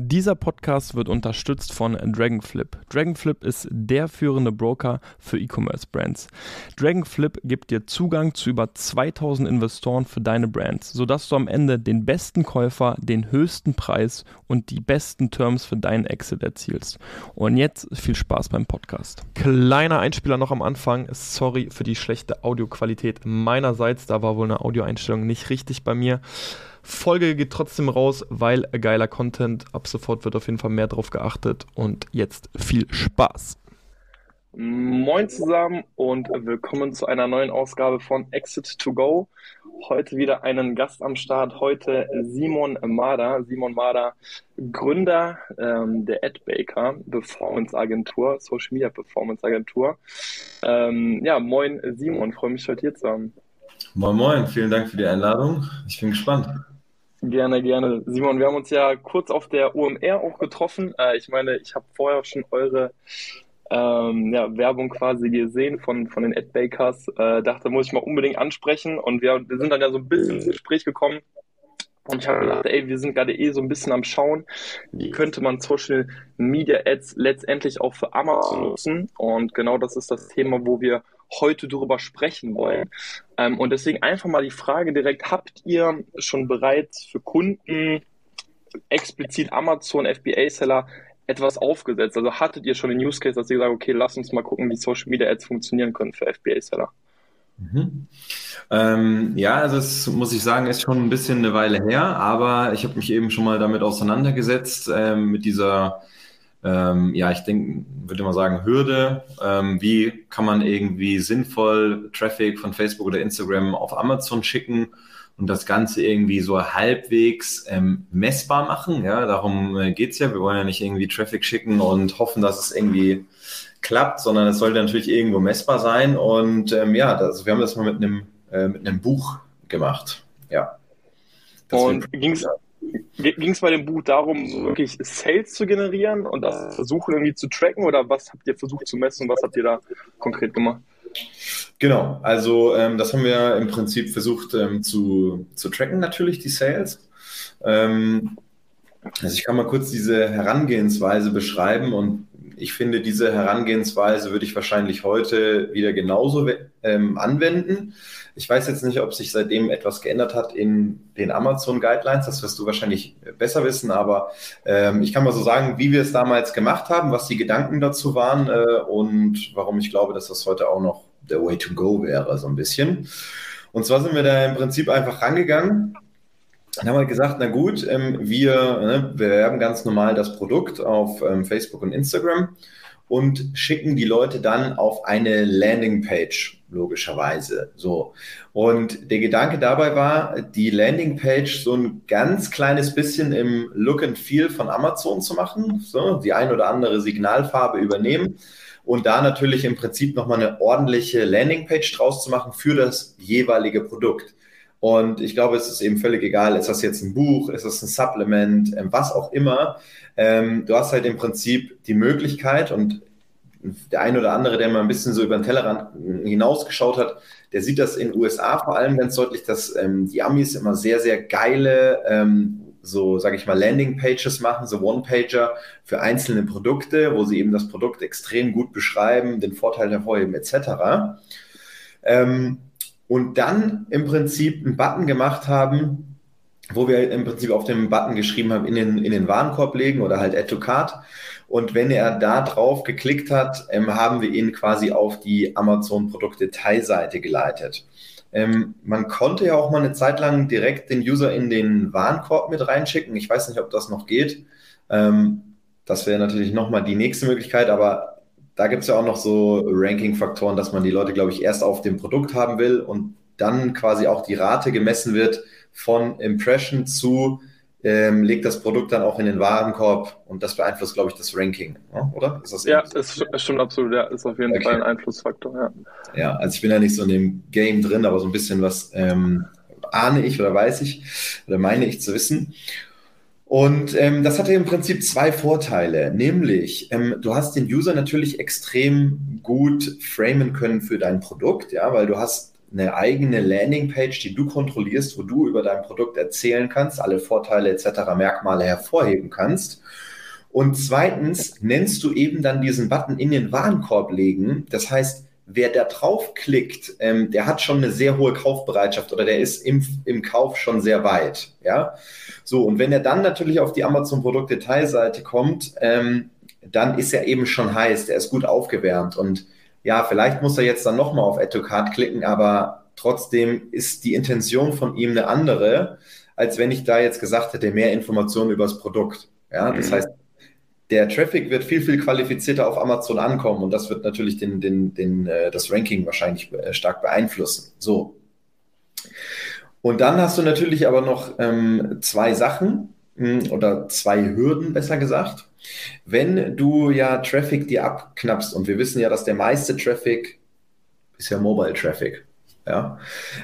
Dieser Podcast wird unterstützt von Dragonflip. Dragonflip ist der führende Broker für E-Commerce-Brands. Dragonflip gibt dir Zugang zu über 2000 Investoren für deine Brands, sodass du am Ende den besten Käufer, den höchsten Preis und die besten Terms für deinen Exit erzielst. Und jetzt viel Spaß beim Podcast. Kleiner Einspieler noch am Anfang. Sorry für die schlechte Audioqualität meinerseits. Da war wohl eine Audioeinstellung nicht richtig bei mir. Folge geht trotzdem raus, weil geiler Content. Ab sofort wird auf jeden Fall mehr drauf geachtet. Und jetzt viel Spaß. Moin zusammen und willkommen zu einer neuen Ausgabe von Exit to Go. Heute wieder einen Gast am Start. Heute Simon Mader. Simon Mader, Gründer ähm, der AdBaker Performance Agentur, Social Media Performance Agentur. Ähm, ja, moin Simon, freue mich heute hier zu haben. Moin Moin, vielen Dank für die Einladung. Ich bin gespannt. Gerne, gerne. Simon, wir haben uns ja kurz auf der UMR auch getroffen. Äh, ich meine, ich habe vorher schon eure ähm, ja, Werbung quasi gesehen von, von den Adbakers. Äh, dachte, muss ich mal unbedingt ansprechen. Und wir, wir sind dann ja so ein bisschen ins Gespräch gekommen. Und ich habe gedacht, ey, wir sind gerade eh so ein bisschen am Schauen, wie könnte man Social Media Ads letztendlich auch für Amazon nutzen. Und genau das ist das Thema, wo wir heute darüber sprechen wollen. Ähm, und deswegen einfach mal die Frage direkt, habt ihr schon bereits für Kunden explizit Amazon FBA-Seller etwas aufgesetzt? Also hattet ihr schon den Use Case, dass ihr sagt, okay, lass uns mal gucken, wie Social Media Ads funktionieren können für FBA-Seller? Mhm. Ähm, ja, also es muss ich sagen, ist schon ein bisschen eine Weile her, aber ich habe mich eben schon mal damit auseinandergesetzt, ähm, mit dieser ähm, ja, ich denke, würde mal sagen, Hürde. Ähm, wie kann man irgendwie sinnvoll Traffic von Facebook oder Instagram auf Amazon schicken und das Ganze irgendwie so halbwegs ähm, messbar machen? Ja, darum äh, geht's ja. Wir wollen ja nicht irgendwie Traffic schicken und hoffen, dass es irgendwie klappt, sondern es sollte natürlich irgendwo messbar sein. Und ähm, ja, das, wir haben das mal mit einem, äh, mit einem Buch gemacht. Ja. Das und ging es Ging es bei dem Buch darum, wirklich Sales zu generieren und das versuchen irgendwie zu tracken oder was habt ihr versucht zu messen und was habt ihr da konkret gemacht? Genau, also ähm, das haben wir im Prinzip versucht ähm, zu, zu tracken, natürlich die Sales. Ähm, also ich kann mal kurz diese Herangehensweise beschreiben und ich finde, diese Herangehensweise würde ich wahrscheinlich heute wieder genauso ähm, anwenden. Ich weiß jetzt nicht, ob sich seitdem etwas geändert hat in den Amazon Guidelines. Das wirst du wahrscheinlich besser wissen, aber ähm, ich kann mal so sagen, wie wir es damals gemacht haben, was die Gedanken dazu waren äh, und warum ich glaube, dass das heute auch noch der Way to Go wäre, so ein bisschen. Und zwar sind wir da im Prinzip einfach rangegangen dann haben wir gesagt, na gut, ähm, wir ne, bewerben ganz normal das Produkt auf ähm, Facebook und Instagram und schicken die Leute dann auf eine Landingpage, logischerweise. So. Und der Gedanke dabei war, die Landingpage so ein ganz kleines bisschen im Look and Feel von Amazon zu machen, so, die ein oder andere Signalfarbe übernehmen und da natürlich im Prinzip nochmal eine ordentliche Landingpage draus zu machen für das jeweilige Produkt. Und ich glaube, es ist eben völlig egal, ist das jetzt ein Buch, ist das ein Supplement, ähm, was auch immer. Ähm, du hast halt im Prinzip die Möglichkeit und der ein oder andere, der mal ein bisschen so über den Tellerrand hinausgeschaut hat, der sieht das in den USA vor allem ganz deutlich, dass ähm, die Amis immer sehr, sehr geile, ähm, so sage ich mal, Landing-Pages machen, so One-Pager für einzelne Produkte, wo sie eben das Produkt extrem gut beschreiben, den Vorteil hervorheben etc. Ähm, und dann im Prinzip einen Button gemacht haben, wo wir im Prinzip auf dem Button geschrieben haben, in den, in den Warenkorb legen oder halt Add to Cart. Und wenn er da drauf geklickt hat, ähm, haben wir ihn quasi auf die Amazon-Produkt-Detailseite geleitet. Ähm, man konnte ja auch mal eine Zeit lang direkt den User in den Warenkorb mit reinschicken. Ich weiß nicht, ob das noch geht. Ähm, das wäre natürlich nochmal die nächste Möglichkeit, aber da gibt es ja auch noch so Ranking-Faktoren, dass man die Leute, glaube ich, erst auf dem Produkt haben will und dann quasi auch die Rate gemessen wird von Impression zu, ähm, legt das Produkt dann auch in den Warenkorb und das beeinflusst, glaube ich, das Ranking, oder? Ist das ja, es stimmt absolut, ja, ist auf jeden okay. Fall ein Einflussfaktor, ja. Ja, also ich bin ja nicht so in dem Game drin, aber so ein bisschen was ähm, ahne ich oder weiß ich oder meine ich zu wissen. Und ähm, das hatte im Prinzip zwei Vorteile, nämlich ähm, du hast den User natürlich extrem gut framen können für dein Produkt, ja, weil du hast eine eigene Landingpage, die du kontrollierst, wo du über dein Produkt erzählen kannst, alle Vorteile etc., Merkmale hervorheben kannst. Und zweitens nennst du eben dann diesen Button in den Warenkorb legen. Das heißt, wer da draufklickt, ähm, der hat schon eine sehr hohe Kaufbereitschaft oder der ist im, im Kauf schon sehr weit. Ja, so und wenn er dann natürlich auf die Amazon Produktdetailseite kommt, ähm, dann ist er eben schon heiß, der ist gut aufgewärmt und ja, vielleicht muss er jetzt dann nochmal auf Add to Card klicken, aber trotzdem ist die Intention von ihm eine andere, als wenn ich da jetzt gesagt hätte, mehr Informationen über das Produkt. Ja, das mhm. heißt, der Traffic wird viel, viel qualifizierter auf Amazon ankommen und das wird natürlich den, den, den, äh, das Ranking wahrscheinlich äh, stark beeinflussen. So. Und dann hast du natürlich aber noch ähm, zwei Sachen hm, oder zwei Hürden, besser gesagt. Wenn du ja Traffic dir abknappst und wir wissen ja, dass der meiste Traffic ist ja Mobile Traffic. Ja?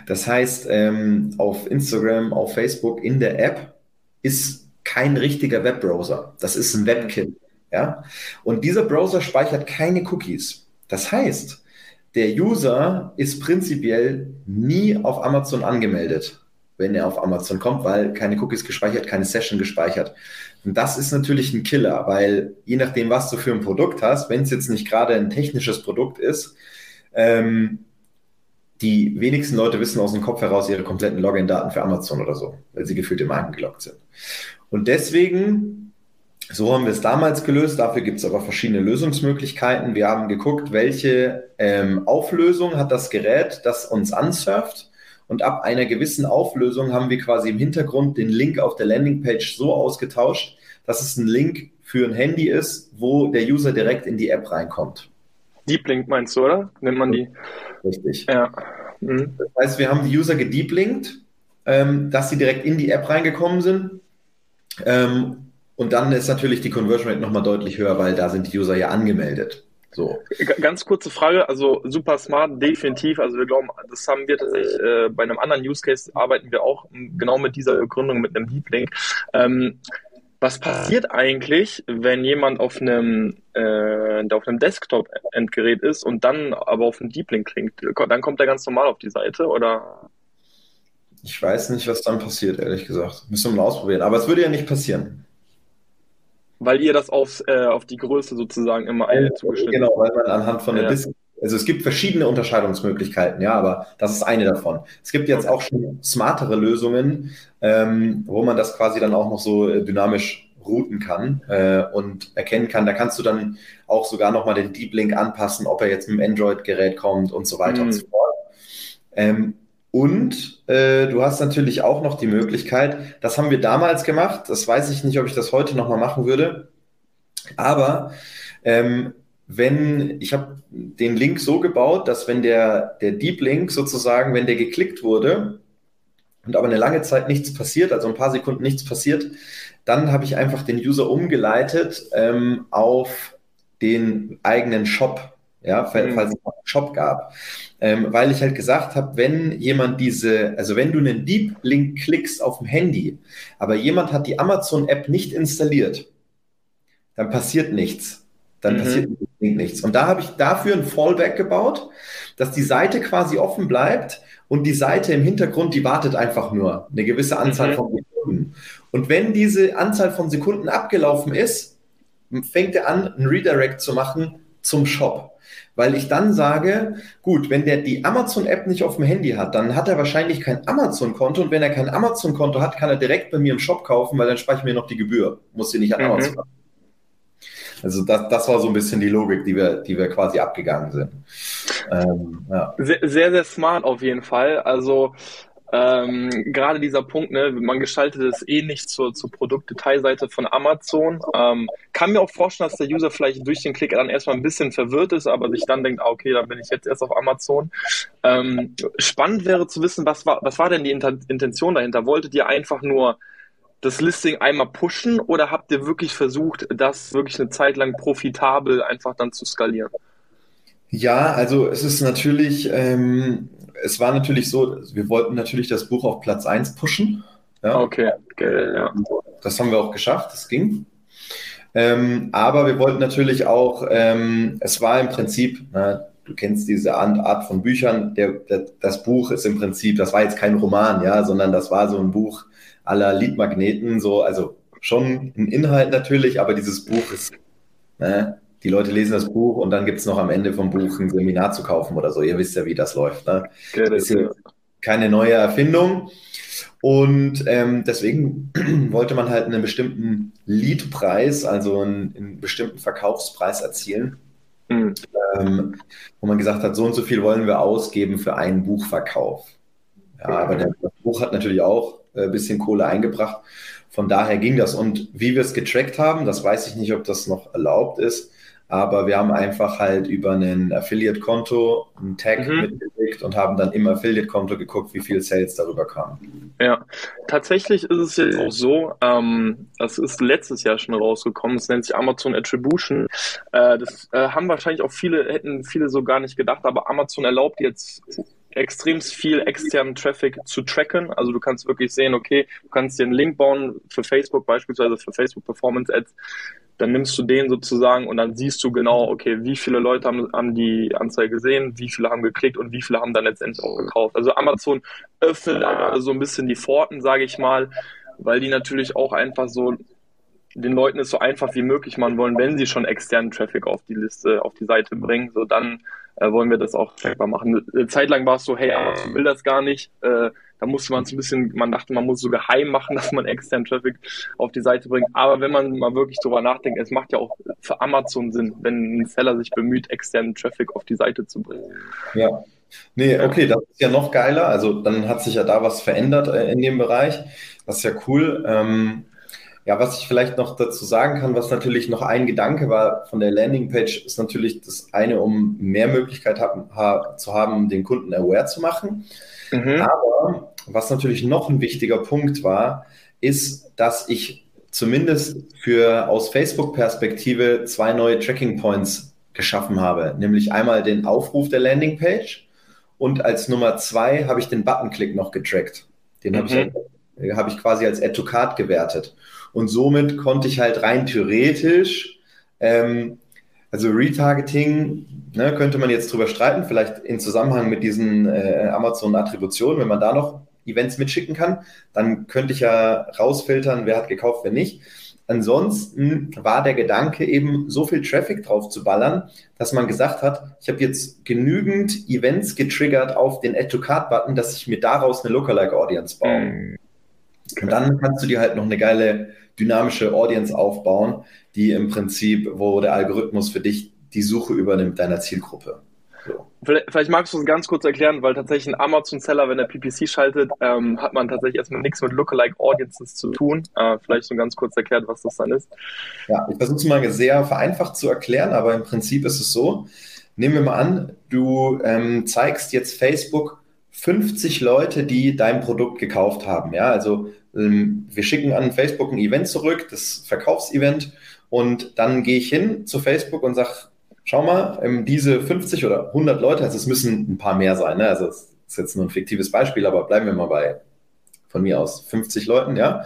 Das heißt, ähm, auf Instagram, auf Facebook, in der App ist kein richtiger Webbrowser. Das ist ein WebKit. Ja? Und dieser Browser speichert keine Cookies. Das heißt, der User ist prinzipiell nie auf Amazon angemeldet, wenn er auf Amazon kommt, weil keine Cookies gespeichert, keine Session gespeichert. Und das ist natürlich ein Killer, weil je nachdem, was du für ein Produkt hast, wenn es jetzt nicht gerade ein technisches Produkt ist, ähm, die wenigsten Leute wissen aus dem Kopf heraus ihre kompletten Login-Daten für Amazon oder so, weil sie gefühlt immer eingeloggt sind. Und deswegen, so haben wir es damals gelöst, dafür gibt es aber verschiedene Lösungsmöglichkeiten. Wir haben geguckt, welche ähm, Auflösung hat das Gerät, das uns ansurft. Und ab einer gewissen Auflösung haben wir quasi im Hintergrund den Link auf der Landingpage so ausgetauscht, dass es ein Link für ein Handy ist, wo der User direkt in die App reinkommt. Deep Link meinst du, oder? Nennt man die? Richtig. Ja. Mhm. Das heißt, wir haben die User gedeeplinkt, ähm, dass sie direkt in die App reingekommen sind ähm, und dann ist natürlich die Conversion Rate nochmal deutlich höher, weil da sind die User ja angemeldet. So. Ganz kurze Frage, also super smart, definitiv. Also wir glauben, das haben wir tatsächlich äh, bei einem anderen Use Case arbeiten wir auch genau mit dieser Begründung mit einem Deep Link. Ähm, was passiert eigentlich, wenn jemand auf einem, äh, auf einem Desktop-Endgerät ist und dann aber auf einen Deep Link klingt? Dann kommt er ganz normal auf die Seite oder? Ich weiß nicht, was dann passiert, ehrlich gesagt. Müssen wir mal ausprobieren. Aber es würde ja nicht passieren. Weil ihr das aufs, äh, auf die Größe sozusagen immer ja, zugeschnitten Genau, weil man anhand von der ja. Also es gibt verschiedene Unterscheidungsmöglichkeiten, ja, aber das ist eine davon. Es gibt jetzt auch schon smartere Lösungen, ähm, wo man das quasi dann auch noch so äh, dynamisch routen kann äh, und erkennen kann. Da kannst du dann auch sogar nochmal den Deep Link anpassen, ob er jetzt mit dem Android-Gerät kommt und so weiter mhm. und so fort. Ähm, und äh, du hast natürlich auch noch die Möglichkeit, das haben wir damals gemacht, das weiß ich nicht, ob ich das heute nochmal machen würde, aber ähm, wenn, ich habe den Link so gebaut, dass wenn der, der Deep Link sozusagen, wenn der geklickt wurde und aber eine lange Zeit nichts passiert, also ein paar Sekunden nichts passiert, dann habe ich einfach den User umgeleitet ähm, auf den eigenen Shop ja, falls mhm. es einen Shop gab. Ähm, weil ich halt gesagt habe, wenn jemand diese, also wenn du einen Deep Link klickst auf dem Handy, aber jemand hat die Amazon-App nicht installiert, dann passiert nichts. Dann mhm. passiert nichts. Und da habe ich dafür ein Fallback gebaut, dass die Seite quasi offen bleibt und die Seite im Hintergrund, die wartet einfach nur eine gewisse Anzahl mhm. von Sekunden. Und wenn diese Anzahl von Sekunden abgelaufen ist, fängt er an, ein Redirect zu machen zum Shop weil ich dann sage, gut, wenn der die Amazon-App nicht auf dem Handy hat, dann hat er wahrscheinlich kein Amazon-Konto und wenn er kein Amazon-Konto hat, kann er direkt bei mir im Shop kaufen, weil dann spare ich mir noch die Gebühr, muss sie nicht an mhm. Amazon machen. Also das, das war so ein bisschen die Logik, die wir, die wir quasi abgegangen sind. Ähm, ja. sehr, sehr, sehr smart auf jeden Fall. Also ähm, gerade dieser Punkt, ne, man gestaltet es eh nicht zur, zur Produktdetailseite von Amazon. Ähm, kann mir auch vorstellen, dass der User vielleicht durch den Klick dann erstmal ein bisschen verwirrt ist, aber sich dann denkt, ah, okay, dann bin ich jetzt erst auf Amazon. Ähm, spannend wäre zu wissen, was war, was war denn die Intention dahinter? Wolltet ihr einfach nur das Listing einmal pushen oder habt ihr wirklich versucht, das wirklich eine Zeit lang profitabel einfach dann zu skalieren? Ja, also es ist natürlich, ähm, es war natürlich so, wir wollten natürlich das Buch auf Platz 1 pushen. Ja? Okay, okay, ja. Das haben wir auch geschafft, das ging. Ähm, aber wir wollten natürlich auch, ähm, es war im Prinzip, na, du kennst diese Art von Büchern, der, der, das Buch ist im Prinzip, das war jetzt kein Roman, ja, sondern das war so ein Buch aller Liedmagneten, so, also schon ein Inhalt natürlich, aber dieses Buch ist, ne, die Leute lesen das Buch und dann gibt es noch am Ende vom Buch ein Seminar zu kaufen oder so. Ihr wisst ja, wie das läuft. Ne? Ist ja keine neue Erfindung. Und ähm, deswegen wollte man halt einen bestimmten Leadpreis, also einen, einen bestimmten Verkaufspreis erzielen, mhm. ähm, wo man gesagt hat, so und so viel wollen wir ausgeben für einen Buchverkauf. Ja, aber der, das Buch hat natürlich auch ein äh, bisschen Kohle eingebracht. Von daher ging das. Und wie wir es getrackt haben, das weiß ich nicht, ob das noch erlaubt ist, aber wir haben einfach halt über ein Affiliate-Konto einen Tag mhm. mitgelegt und haben dann im Affiliate-Konto geguckt, wie viel Sales darüber kamen. Ja, tatsächlich ist es jetzt auch so, ähm, das ist letztes Jahr schon rausgekommen, es nennt sich Amazon Attribution. Äh, das äh, haben wahrscheinlich auch viele, hätten viele so gar nicht gedacht, aber Amazon erlaubt jetzt extrem viel externen Traffic zu tracken. Also du kannst wirklich sehen, okay, du kannst dir einen Link bauen für Facebook, beispielsweise für Facebook Performance Ads dann nimmst du den sozusagen und dann siehst du genau, okay, wie viele Leute haben, haben die Anzeige gesehen, wie viele haben geklickt und wie viele haben dann letztendlich auch gekauft. Also Amazon öffnet so ein bisschen die Pforten, sage ich mal, weil die natürlich auch einfach so den Leuten es so einfach wie möglich machen wollen, wenn sie schon externen Traffic auf die Liste, auf die Seite bringen, so dann äh, wollen wir das auch trackbar machen. Eine Zeit lang war es so, hey, Amazon will das gar nicht. Äh, da musste man es ein bisschen, man dachte, man muss so geheim machen, dass man externen Traffic auf die Seite bringt. Aber wenn man mal wirklich drüber nachdenkt, es macht ja auch für Amazon Sinn, wenn ein Seller sich bemüht, externen Traffic auf die Seite zu bringen. Ja. Nee, okay, das ist ja noch geiler. Also dann hat sich ja da was verändert äh, in dem Bereich. Das ist ja cool. Ähm, ja, was ich vielleicht noch dazu sagen kann, was natürlich noch ein Gedanke war von der Landingpage, ist natürlich das eine, um mehr Möglichkeit haben, ha, zu haben, den Kunden aware zu machen. Mhm. Aber was natürlich noch ein wichtiger Punkt war, ist, dass ich zumindest für aus Facebook-Perspektive zwei neue Tracking Points geschaffen habe, nämlich einmal den Aufruf der Landingpage und als Nummer zwei habe ich den Button-Click noch getrackt. Den mhm. habe ich, hab ich quasi als Add to Card gewertet. Und somit konnte ich halt rein theoretisch, ähm, also Retargeting, ne, könnte man jetzt drüber streiten, vielleicht in Zusammenhang mit diesen äh, Amazon-Attributionen, wenn man da noch Events mitschicken kann, dann könnte ich ja rausfiltern, wer hat gekauft, wer nicht. Ansonsten war der Gedanke eben, so viel Traffic drauf zu ballern, dass man gesagt hat, ich habe jetzt genügend Events getriggert auf den Add-to-Card-Button, dass ich mir daraus eine Lookalike-Audience baue. Mhm. Und dann kannst du dir halt noch eine geile dynamische Audience aufbauen, die im Prinzip, wo der Algorithmus für dich die Suche übernimmt deiner Zielgruppe. So. Vielleicht, vielleicht, magst du es ganz kurz erklären, weil tatsächlich ein Amazon-Seller, wenn er PPC schaltet, ähm, hat man tatsächlich erstmal nichts mit Lookalike Audiences zu tun. Äh, vielleicht so ganz kurz erklärt, was das dann ist. Ja, ich versuche es mal sehr vereinfacht zu erklären, aber im Prinzip ist es so, nehmen wir mal an, du ähm, zeigst jetzt Facebook 50 Leute, die dein Produkt gekauft haben. Ja, also wir schicken an Facebook ein Event zurück, das Verkaufsevent, und dann gehe ich hin zu Facebook und sage, schau mal, ähm, diese 50 oder 100 Leute, also es müssen ein paar mehr sein, ne? also es ist jetzt nur ein fiktives Beispiel, aber bleiben wir mal bei von mir aus 50 Leuten, ja.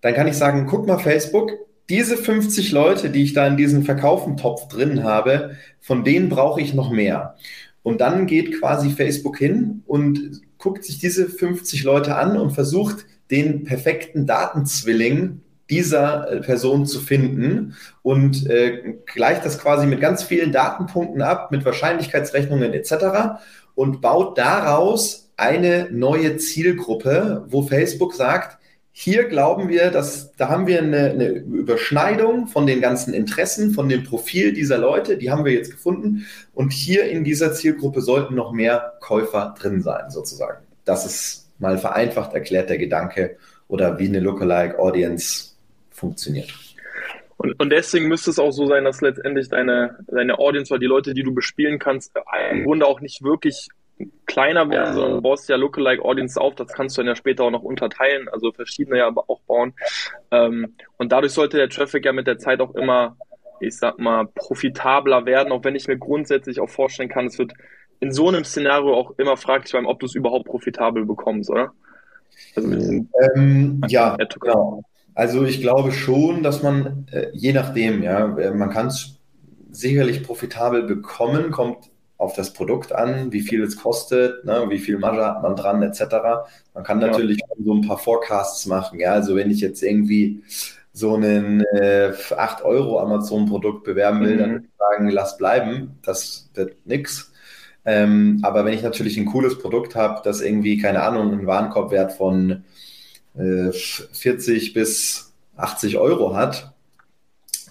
Dann kann ich sagen, guck mal Facebook, diese 50 Leute, die ich da in diesem Verkaufentopf drin habe, von denen brauche ich noch mehr. Und dann geht quasi Facebook hin und guckt sich diese 50 Leute an und versucht, den perfekten Datenzwilling dieser äh, Person zu finden und äh, gleicht das quasi mit ganz vielen Datenpunkten ab, mit Wahrscheinlichkeitsrechnungen etc. und baut daraus eine neue Zielgruppe, wo Facebook sagt, hier glauben wir, dass da haben wir eine, eine, Überschneidung von den ganzen Interessen, von dem Profil dieser Leute, die haben wir jetzt gefunden. Und hier in dieser Zielgruppe sollten noch mehr Käufer drin sein, sozusagen. Das ist mal vereinfacht erklärt der Gedanke oder wie eine Lookalike Audience funktioniert. Und, und deswegen müsste es auch so sein, dass letztendlich deine, deine Audience oder die Leute, die du bespielen kannst, im Grunde auch nicht wirklich kleiner werden, sondern du baust ja Lookalike Audience auf, das kannst du dann ja später auch noch unterteilen, also verschiedene ja aber auch bauen. Ähm, und dadurch sollte der Traffic ja mit der Zeit auch immer, ich sag mal, profitabler werden, auch wenn ich mir grundsätzlich auch vorstellen kann, es wird in so einem Szenario auch immer fraglich sein, ob du es überhaupt profitabel bekommst, oder? Also ähm, ja, genau. Also ich glaube schon, dass man, äh, je nachdem, ja, äh, man kann es sicherlich profitabel bekommen, kommt auf das Produkt an, wie viel es kostet, ne, wie viel Marge hat man dran, etc. Man kann natürlich ja. so ein paar Forecasts machen. Ja, also wenn ich jetzt irgendwie so einen äh, 8 Euro Amazon-Produkt bewerben will, mhm. dann sagen, lass bleiben, das wird nix. Ähm, aber wenn ich natürlich ein cooles Produkt habe, das irgendwie, keine Ahnung, einen Warenkorbwert von äh, 40 bis 80 Euro hat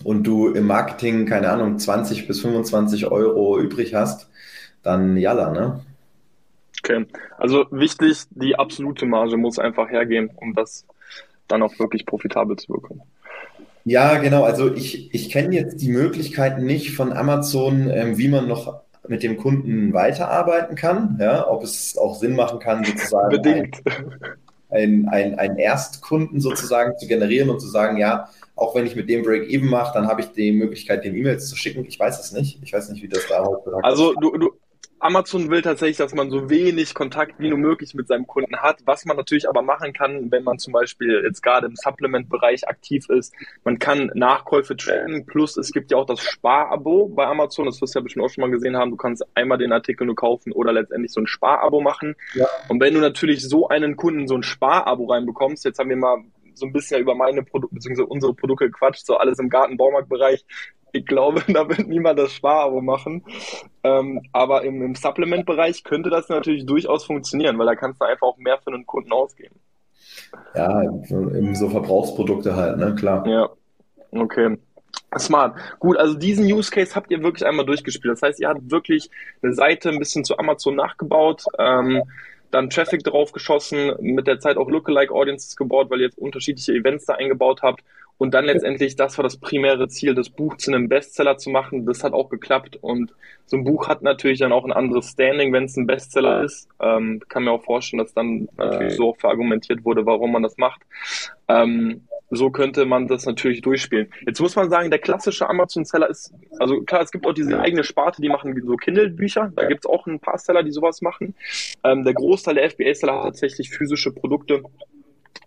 und du im Marketing, keine Ahnung, 20 bis 25 Euro übrig hast, dann jalla, ne? Okay, also wichtig, die absolute Marge muss einfach hergehen, um das dann auch wirklich profitabel zu bekommen. Ja, genau. Also ich, ich kenne jetzt die Möglichkeiten nicht von Amazon, ähm, wie man noch mit dem Kunden weiterarbeiten kann. Ja, ob es auch Sinn machen kann, sozusagen Bedingt. Ein, ein, ein Erstkunden sozusagen zu generieren und zu sagen, ja, auch wenn ich mit dem Break-Even mache, dann habe ich die Möglichkeit, den E-Mails zu schicken. Ich weiß es nicht. Ich weiß nicht, wie das da heute Also du, du, Amazon will tatsächlich, dass man so wenig Kontakt wie nur möglich mit seinem Kunden hat. Was man natürlich aber machen kann, wenn man zum Beispiel jetzt gerade im Supplement-Bereich aktiv ist, man kann Nachkäufe tracken. Plus es gibt ja auch das Sparabo bei Amazon. Das wirst du ja bestimmt auch schon mal gesehen haben. Du kannst einmal den Artikel nur kaufen oder letztendlich so ein Sparabo machen. Ja. Und wenn du natürlich so einen Kunden so ein Sparabo reinbekommst, jetzt haben wir mal so ein bisschen über meine Produkte bzw. unsere Produkte gequatscht, so alles im Garten-Baumarkt-Bereich ich glaube, da wird niemand das Sparabo machen. Ähm, aber im, im Supplement-Bereich könnte das natürlich durchaus funktionieren, weil da kannst du einfach auch mehr für einen Kunden ausgeben. Ja, eben so Verbrauchsprodukte halt, ne, klar. Ja, okay. Smart. Gut, also diesen Use Case habt ihr wirklich einmal durchgespielt. Das heißt, ihr habt wirklich eine Seite ein bisschen zu Amazon nachgebaut, ähm, dann Traffic drauf geschossen, mit der Zeit auch Lookalike Audiences gebaut, weil ihr jetzt unterschiedliche Events da eingebaut habt und dann letztendlich, das war das primäre Ziel, das Buch zu einem Bestseller zu machen. Das hat auch geklappt. Und so ein Buch hat natürlich dann auch ein anderes Standing, wenn es ein Bestseller ist. Ähm, kann mir auch vorstellen, dass dann natürlich so verargumentiert wurde, warum man das macht. Ähm, so könnte man das natürlich durchspielen. Jetzt muss man sagen, der klassische Amazon-Seller ist, also klar, es gibt auch diese eigene Sparte, die machen so Kindle-Bücher. Da gibt es auch ein paar Seller, die sowas machen. Ähm, der Großteil der FBA-Seller hat tatsächlich physische Produkte.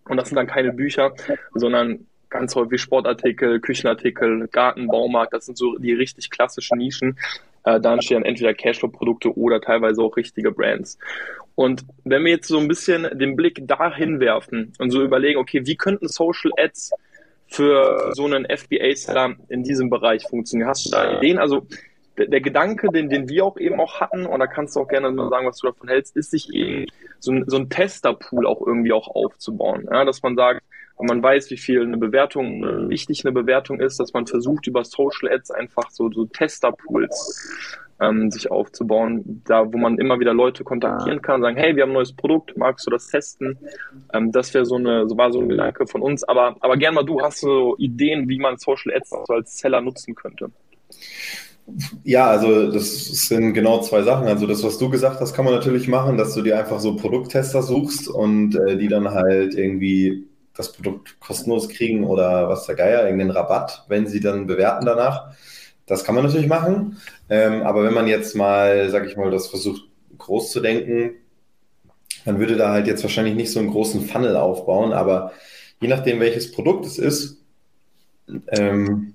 Und das sind dann keine Bücher, sondern ganz häufig Sportartikel, Küchenartikel, Garten, Baumarkt, das sind so die richtig klassischen Nischen. Äh, da entstehen entweder Cashflow-Produkte oder teilweise auch richtige Brands. Und wenn wir jetzt so ein bisschen den Blick dahin werfen und so überlegen, okay, wie könnten Social Ads für so einen FBA-Seller in diesem Bereich funktionieren? Hast du da Ideen? Also der, der, Gedanke, den, den wir auch eben auch hatten, und da kannst du auch gerne mal sagen, was du davon hältst, ist sich eben so ein, so ein Tester-Pool auch irgendwie auch aufzubauen. Ja, dass man sagt, und man weiß, wie viel eine Bewertung, äh, wichtig eine Bewertung ist, dass man versucht, über Social Ads einfach so, so Tester-Pools ähm, sich aufzubauen, da wo man immer wieder Leute kontaktieren kann, sagen, hey, wir haben ein neues Produkt, magst du das testen? Ähm, das wäre so eine, so war so ein Gedanke von uns. Aber, aber gern mal du, hast so Ideen, wie man Social Ads so als Seller nutzen könnte? Ja, also das sind genau zwei Sachen. Also das, was du gesagt hast, kann man natürlich machen, dass du dir einfach so Produkttester suchst und äh, die dann halt irgendwie das Produkt kostenlos kriegen oder was der Geier, irgendeinen Rabatt, wenn sie dann bewerten danach. Das kann man natürlich machen. Ähm, aber wenn man jetzt mal, sag ich mal, das versucht groß zu denken, dann würde da halt jetzt wahrscheinlich nicht so einen großen Funnel aufbauen. Aber je nachdem, welches Produkt es ist, ähm,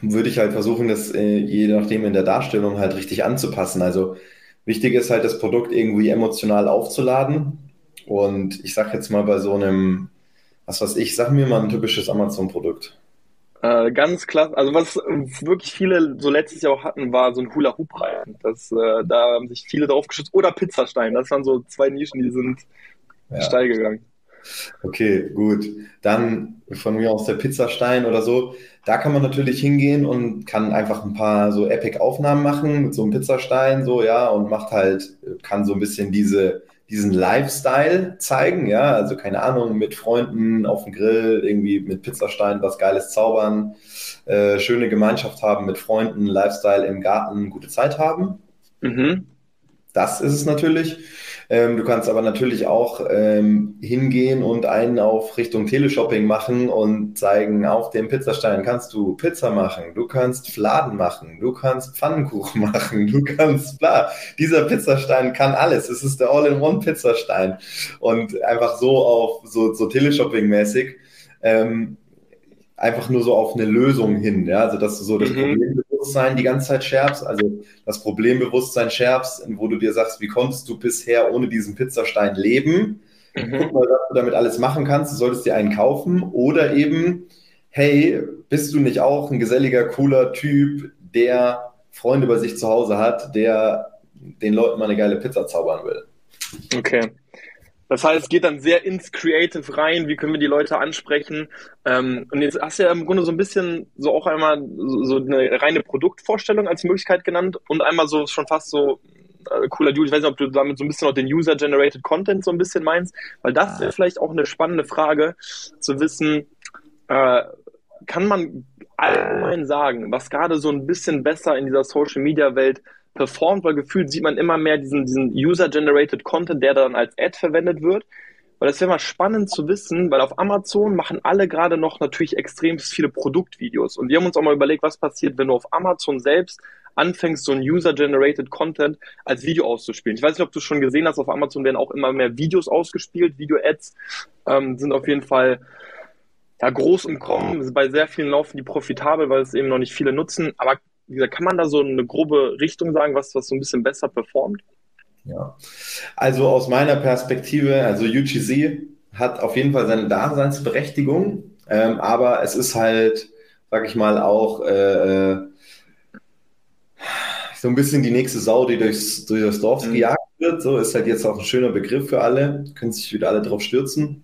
würde ich halt versuchen, das äh, je nachdem in der Darstellung halt richtig anzupassen. Also wichtig ist halt, das Produkt irgendwie emotional aufzuladen. Und ich sage jetzt mal bei so einem was weiß ich, sag mir mal ein typisches Amazon-Produkt. Äh, ganz klasse. Also was wirklich viele so letztes Jahr auch hatten, war so ein Hula-Hoop-Reifen. Äh, da haben sich viele drauf geschützt. Oder Pizzastein. Das waren so zwei Nischen, die sind ja. steil gegangen. Okay, gut. Dann von mir aus der Pizzastein oder so. Da kann man natürlich hingehen und kann einfach ein paar so Epic-Aufnahmen machen mit so einem Pizzastein, so, ja, und macht halt, kann so ein bisschen diese diesen Lifestyle zeigen, ja, also keine Ahnung, mit Freunden auf dem Grill, irgendwie mit Pizzastein was Geiles zaubern, äh, schöne Gemeinschaft haben mit Freunden, Lifestyle im Garten, gute Zeit haben. Mhm. Das ist es natürlich. Ähm, du kannst aber natürlich auch ähm, hingehen und einen auf Richtung Teleshopping machen und zeigen, auf dem Pizzastein kannst du Pizza machen, du kannst Fladen machen, du kannst Pfannenkuchen machen, du kannst bla. Dieser Pizzastein kann alles. Es ist der All-in-One-Pizzastein. Und einfach so auf so, so Teleshopping-mäßig. Ähm, einfach nur so auf eine Lösung hin, ja, also dass du so das mhm. Problembewusstsein die ganze Zeit schärfst, also das Problembewusstsein schärfst, wo du dir sagst, wie konntest du bisher ohne diesen Pizzastein leben? Mhm. Guck mal, was du damit alles machen kannst, du solltest dir einen kaufen oder eben, hey, bist du nicht auch ein geselliger, cooler Typ, der Freunde bei sich zu Hause hat, der den Leuten mal eine geile Pizza zaubern will? Okay. Das heißt, es geht dann sehr ins Creative rein, wie können wir die Leute ansprechen. Ähm, und jetzt hast du ja im Grunde so ein bisschen so auch einmal so, so eine reine Produktvorstellung als Möglichkeit genannt und einmal so schon fast so äh, cooler Dude. Ich weiß nicht, ob du damit so ein bisschen auch den User-Generated Content so ein bisschen meinst, weil das wäre vielleicht auch eine spannende Frage, zu wissen, äh, kann man allgemein sagen, was gerade so ein bisschen besser in dieser Social-Media-Welt performt, weil gefühlt sieht man immer mehr diesen, diesen User-Generated Content, der dann als Ad verwendet wird. Weil das wäre mal spannend zu wissen, weil auf Amazon machen alle gerade noch natürlich extrem viele Produktvideos. Und wir haben uns auch mal überlegt, was passiert, wenn du auf Amazon selbst anfängst, so ein User-Generated Content als Video auszuspielen. Ich weiß nicht, ob du schon gesehen hast, auf Amazon werden auch immer mehr Videos ausgespielt. Video-Ads ähm, sind auf jeden Fall ja, groß im Kommen. Bei sehr vielen laufen die profitabel, weil es eben noch nicht viele nutzen. Aber wie gesagt, kann man da so eine grobe Richtung sagen, was, was so ein bisschen besser performt? Ja, also aus meiner Perspektive, also UGC hat auf jeden Fall seine Daseinsberechtigung, ähm, aber es ist halt, sag ich mal, auch äh, äh so ein bisschen die nächste Sau, die durchs, durch das Dorf mhm. gejagt wird. So ist halt jetzt auch ein schöner Begriff für alle, können sich wieder alle drauf stürzen.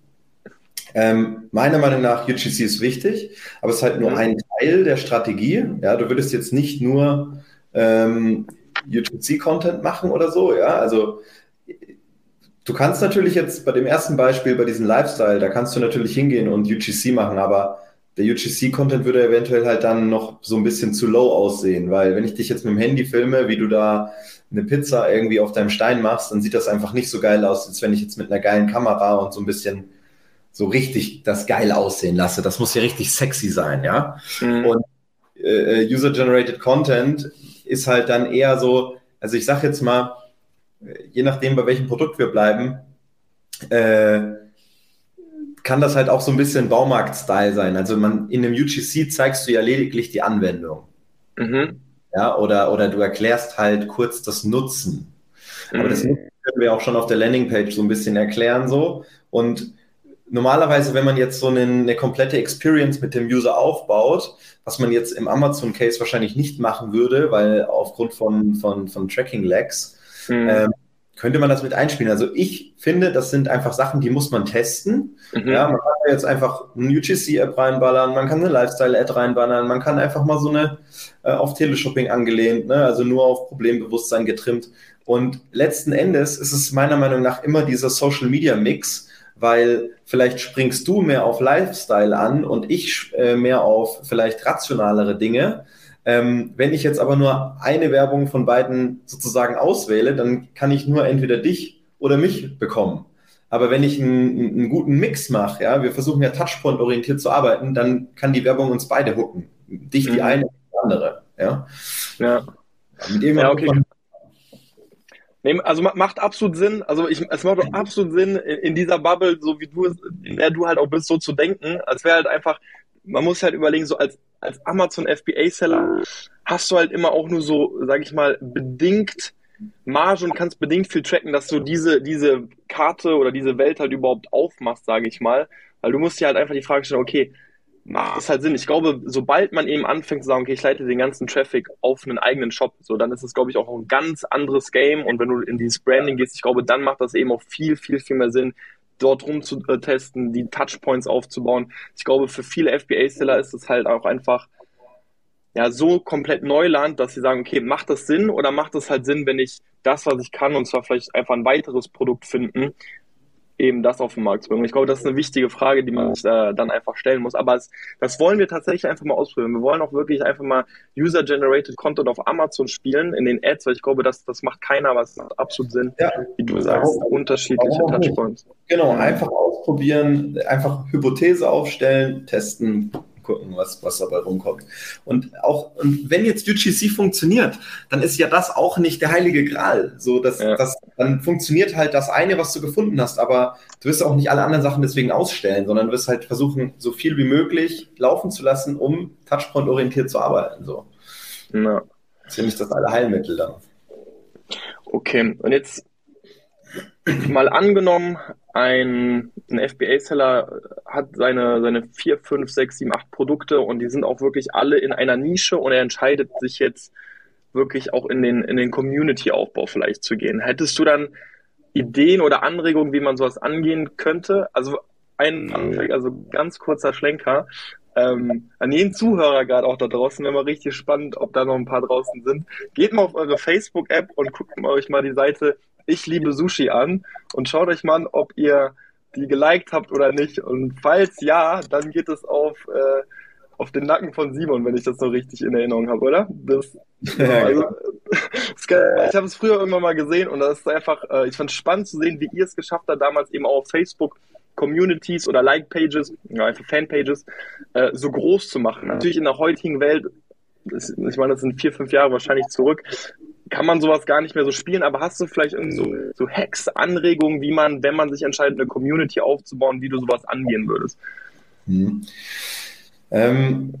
Ähm, meiner Meinung nach, UGC ist wichtig, aber es ist halt nur mhm. ein Teil der Strategie. Ja, du würdest jetzt nicht nur ähm, UGC-Content machen oder so, ja, also du kannst natürlich jetzt bei dem ersten Beispiel, bei diesem Lifestyle, da kannst du natürlich hingehen und UGC machen, aber der UGC-Content würde eventuell halt dann noch so ein bisschen zu low aussehen, weil wenn ich dich jetzt mit dem Handy filme, wie du da eine Pizza irgendwie auf deinem Stein machst, dann sieht das einfach nicht so geil aus, als wenn ich jetzt mit einer geilen Kamera und so ein bisschen so richtig das geil aussehen lasse. Das muss ja richtig sexy sein, ja. Mhm. Und äh, User-Generated Content ist halt dann eher so, also ich sag jetzt mal, je nachdem, bei welchem Produkt wir bleiben, äh, kann das halt auch so ein bisschen Baumarkt-Style sein. Also man in einem UGC zeigst du ja lediglich die Anwendung. Mhm. Ja, oder, oder du erklärst halt kurz das Nutzen. Mhm. Aber das mhm. können wir auch schon auf der Landingpage so ein bisschen erklären so. Und normalerweise, wenn man jetzt so eine, eine, komplette Experience mit dem User aufbaut, was man jetzt im Amazon-Case wahrscheinlich nicht machen würde, weil aufgrund von, von, von Tracking-Lags, mhm. ähm, könnte man das mit einspielen. Also ich finde, das sind einfach Sachen, die muss man testen. Mhm. Ja, man kann jetzt einfach eine UGC-App reinballern, man kann eine Lifestyle-Ad reinballern, man kann einfach mal so eine äh, auf Teleshopping angelehnt, ne? also nur auf Problembewusstsein getrimmt. Und letzten Endes ist es meiner Meinung nach immer dieser Social-Media-Mix, weil vielleicht springst du mehr auf Lifestyle an und ich äh, mehr auf vielleicht rationalere Dinge. Ähm, wenn ich jetzt aber nur eine Werbung von beiden sozusagen auswähle, dann kann ich nur entweder dich oder mich bekommen. Aber wenn ich einen, einen guten Mix mache, ja, wir versuchen ja Touchpoint-orientiert zu arbeiten, dann kann die Werbung uns beide hooken. Dich die mhm. eine, die andere. Ja. Ja. Mit ja, okay. Nee, also macht absolut Sinn. Also ich, es macht absolut Sinn, in dieser Bubble, so wie du, in der du halt auch bist, so zu denken. Als wäre halt einfach, man muss halt überlegen, so als, als Amazon FBA-Seller hast du halt immer auch nur so, sag ich mal, bedingt Marge und kannst bedingt viel tracken, dass du diese, diese Karte oder diese Welt halt überhaupt aufmachst, sage ich mal. Weil du musst dir halt einfach die Frage stellen, okay, macht es halt Sinn. Ich glaube, sobald man eben anfängt zu sagen, okay, ich leite den ganzen Traffic auf einen eigenen Shop, so, dann ist es, glaube ich, auch ein ganz anderes Game. Und wenn du in dieses Branding gehst, ich glaube, dann macht das eben auch viel, viel, viel mehr Sinn, dort rum zu äh, testen, die Touchpoints aufzubauen. Ich glaube, für viele FBA-Seller ist es halt auch einfach, ja, so komplett Neuland, dass sie sagen, okay, macht das Sinn oder macht es halt Sinn, wenn ich das, was ich kann, und zwar vielleicht einfach ein weiteres Produkt finden, eben das auf den Markt zu bringen. Ich glaube, das ist eine wichtige Frage, die man sich äh, dann einfach stellen muss. Aber es, das wollen wir tatsächlich einfach mal ausprobieren. Wir wollen auch wirklich einfach mal User-Generated Content auf Amazon spielen in den Ads, weil ich glaube, das, das macht keiner, aber es macht absolut Sinn, ja. wie du sagst, auch, unterschiedliche auch Touchpoints. Genau, einfach ausprobieren, einfach Hypothese aufstellen, testen, gucken, was, was dabei rumkommt. Und auch, und wenn jetzt UGC funktioniert, dann ist ja das auch nicht der heilige Gral. So, dass, ja. das, dann funktioniert halt das eine, was du gefunden hast, aber du wirst auch nicht alle anderen Sachen deswegen ausstellen, sondern du wirst halt versuchen, so viel wie möglich laufen zu lassen, um Touchpoint-orientiert zu arbeiten. So. Ja. Das ist ja nicht das Allheilmittel dann. Okay, und jetzt mal angenommen, ein, ein FBA-Seller hat seine, seine vier, fünf, sechs, sieben, acht Produkte und die sind auch wirklich alle in einer Nische und er entscheidet sich jetzt wirklich auch in den, in den Community-Aufbau vielleicht zu gehen. Hättest du dann Ideen oder Anregungen, wie man sowas angehen könnte? Also ein, also ganz kurzer Schlenker. Ähm, an jeden Zuhörer gerade auch da draußen, wäre mal richtig spannend, ob da noch ein paar draußen sind. Geht mal auf eure Facebook-App und guckt mal euch mal die Seite ich liebe Sushi an und schaut euch mal an, ob ihr die geliked habt oder nicht. Und falls ja, dann geht es auf, äh, auf den Nacken von Simon, wenn ich das so richtig in Erinnerung habe, oder? Das, also, ich habe es früher irgendwann mal gesehen und das ist einfach, äh, ich fand es spannend zu sehen, wie ihr es geschafft habt, damals eben auch auf Facebook Communities oder Like-Pages, ja, einfach Fan-Pages, äh, so groß zu machen. Natürlich in der heutigen Welt, das, ich meine, das sind vier, fünf Jahre wahrscheinlich zurück, kann man sowas gar nicht mehr so spielen, aber hast du vielleicht irgendwie so, so Hacks, Anregungen, wie man, wenn man sich entscheidet, eine Community aufzubauen, wie du sowas angehen würdest? Hm. Ähm,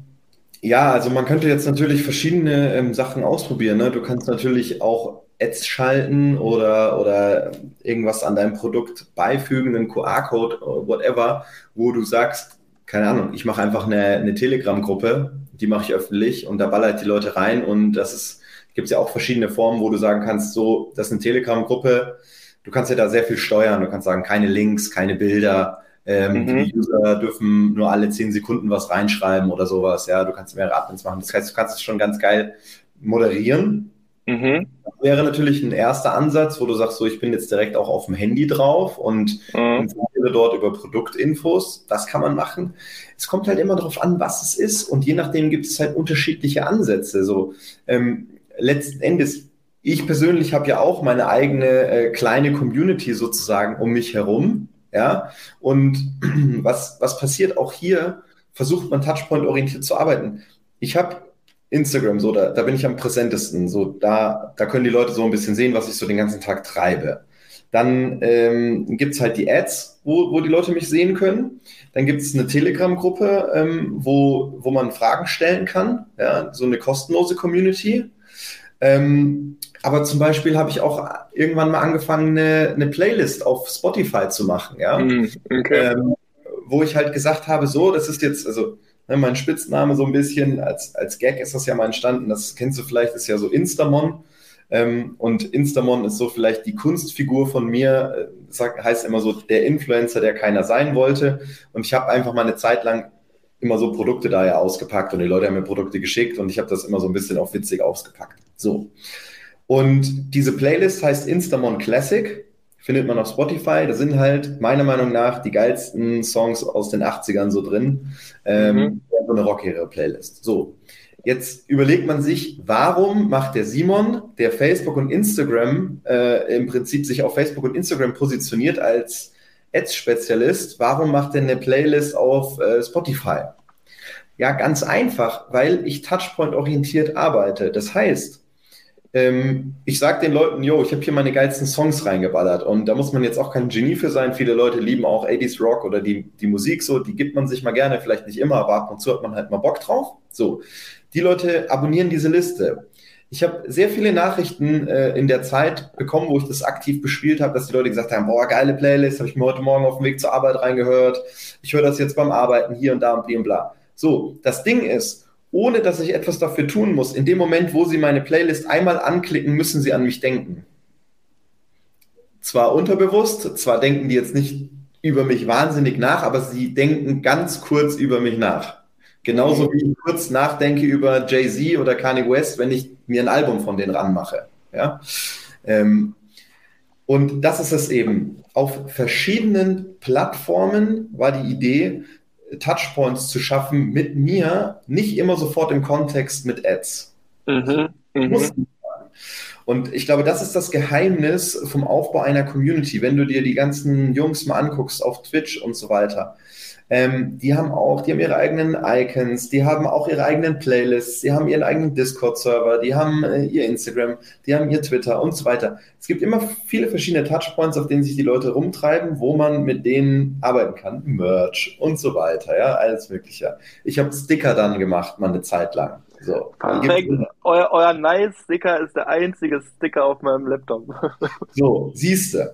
ja, also man könnte jetzt natürlich verschiedene ähm, Sachen ausprobieren. Ne? Du kannst natürlich auch Ads schalten oder, oder irgendwas an deinem Produkt beifügen, einen QR-Code, whatever, wo du sagst, keine Ahnung, ich mache einfach eine, eine Telegram-Gruppe, die mache ich öffentlich und da ballert die Leute rein und das ist gibt es ja auch verschiedene Formen, wo du sagen kannst, so, das ist eine Telegram-Gruppe, du kannst ja da sehr viel steuern, du kannst sagen, keine Links, keine Bilder, ähm, mhm. die User dürfen nur alle zehn Sekunden was reinschreiben oder sowas, ja, du kannst mehrere Admins machen, das heißt, du kannst es schon ganz geil moderieren. Mhm. Das wäre natürlich ein erster Ansatz, wo du sagst, so, ich bin jetzt direkt auch auf dem Handy drauf und mhm. informiere dort über Produktinfos. Das kann man machen. Es kommt halt immer darauf an, was es ist und je nachdem gibt es halt unterschiedliche Ansätze. So, ähm, letzten Endes, ich persönlich habe ja auch meine eigene äh, kleine Community sozusagen um mich herum. Ja, und was, was passiert auch hier, versucht man Touchpoint-orientiert zu arbeiten. Ich habe Instagram, so, da, da bin ich am präsentesten. So, da, da können die Leute so ein bisschen sehen, was ich so den ganzen Tag treibe. Dann ähm, gibt es halt die Ads, wo, wo die Leute mich sehen können. Dann gibt es eine Telegram-Gruppe, ähm, wo, wo man Fragen stellen kann. Ja, so eine kostenlose Community. Ähm, aber zum Beispiel habe ich auch irgendwann mal angefangen, eine, eine Playlist auf Spotify zu machen, ja. Mm, okay. Ähm, wo ich halt gesagt habe, so, das ist jetzt, also ne, mein Spitzname so ein bisschen, als, als Gag ist das ja mal entstanden, das kennst du vielleicht, ist ja so Instamon. Ähm, und Instamon ist so vielleicht die Kunstfigur von mir, äh, sagt, heißt immer so der Influencer, der keiner sein wollte. Und ich habe einfach mal eine Zeit lang immer so Produkte da ja ausgepackt und die Leute haben mir Produkte geschickt und ich habe das immer so ein bisschen auf witzig ausgepackt. So. Und diese Playlist heißt Instamon Classic, findet man auf Spotify. Da sind halt meiner Meinung nach die geilsten Songs aus den 80ern so drin. Ähm, mhm. So eine rockigere Playlist. So. Jetzt überlegt man sich, warum macht der Simon, der Facebook und Instagram äh, im Prinzip sich auf Facebook und Instagram positioniert als Ads-Spezialist, warum macht denn eine Playlist auf äh, Spotify? Ja, ganz einfach, weil ich Touchpoint-orientiert arbeite. Das heißt, ähm, ich sage den Leuten, yo, ich habe hier meine geilsten Songs reingeballert und da muss man jetzt auch kein Genie für sein. Viele Leute lieben auch 80s Rock oder die, die Musik so, die gibt man sich mal gerne, vielleicht nicht immer, aber ab und zu hat man halt mal Bock drauf. So, die Leute abonnieren diese Liste. Ich habe sehr viele Nachrichten äh, in der Zeit bekommen, wo ich das aktiv bespielt habe, dass die Leute gesagt haben, boah, geile Playlist, habe ich mir heute Morgen auf dem Weg zur Arbeit reingehört. Ich höre das jetzt beim Arbeiten hier und da und bla bla. So, das Ding ist, ohne dass ich etwas dafür tun muss, in dem Moment, wo Sie meine Playlist einmal anklicken, müssen Sie an mich denken. Zwar unterbewusst, zwar denken die jetzt nicht über mich wahnsinnig nach, aber sie denken ganz kurz über mich nach. Genauso wie ich kurz nachdenke über Jay-Z oder Kanye West, wenn ich mir ein Album von denen ranmache. Ja? Ähm, Und das ist es eben. Auf verschiedenen Plattformen war die Idee, Touchpoints zu schaffen mit mir, nicht immer sofort im Kontext mit Ads. Mhm, mh. Und ich glaube, das ist das Geheimnis vom Aufbau einer Community. Wenn du dir die ganzen Jungs mal anguckst auf Twitch und so weiter, ähm, die haben auch, die haben ihre eigenen Icons, die haben auch ihre eigenen Playlists, die haben ihren eigenen Discord-Server, die haben äh, ihr Instagram, die haben ihr Twitter und so weiter. Es gibt immer viele verschiedene Touchpoints, auf denen sich die Leute rumtreiben, wo man mit denen arbeiten kann. Merch und so weiter, ja, alles Mögliche. Ich habe Sticker dann gemacht, mal eine Zeit lang. So. Perfekt. Euer, euer Nice-Sticker ist der einzige Sticker auf meinem Laptop. so, siehst du.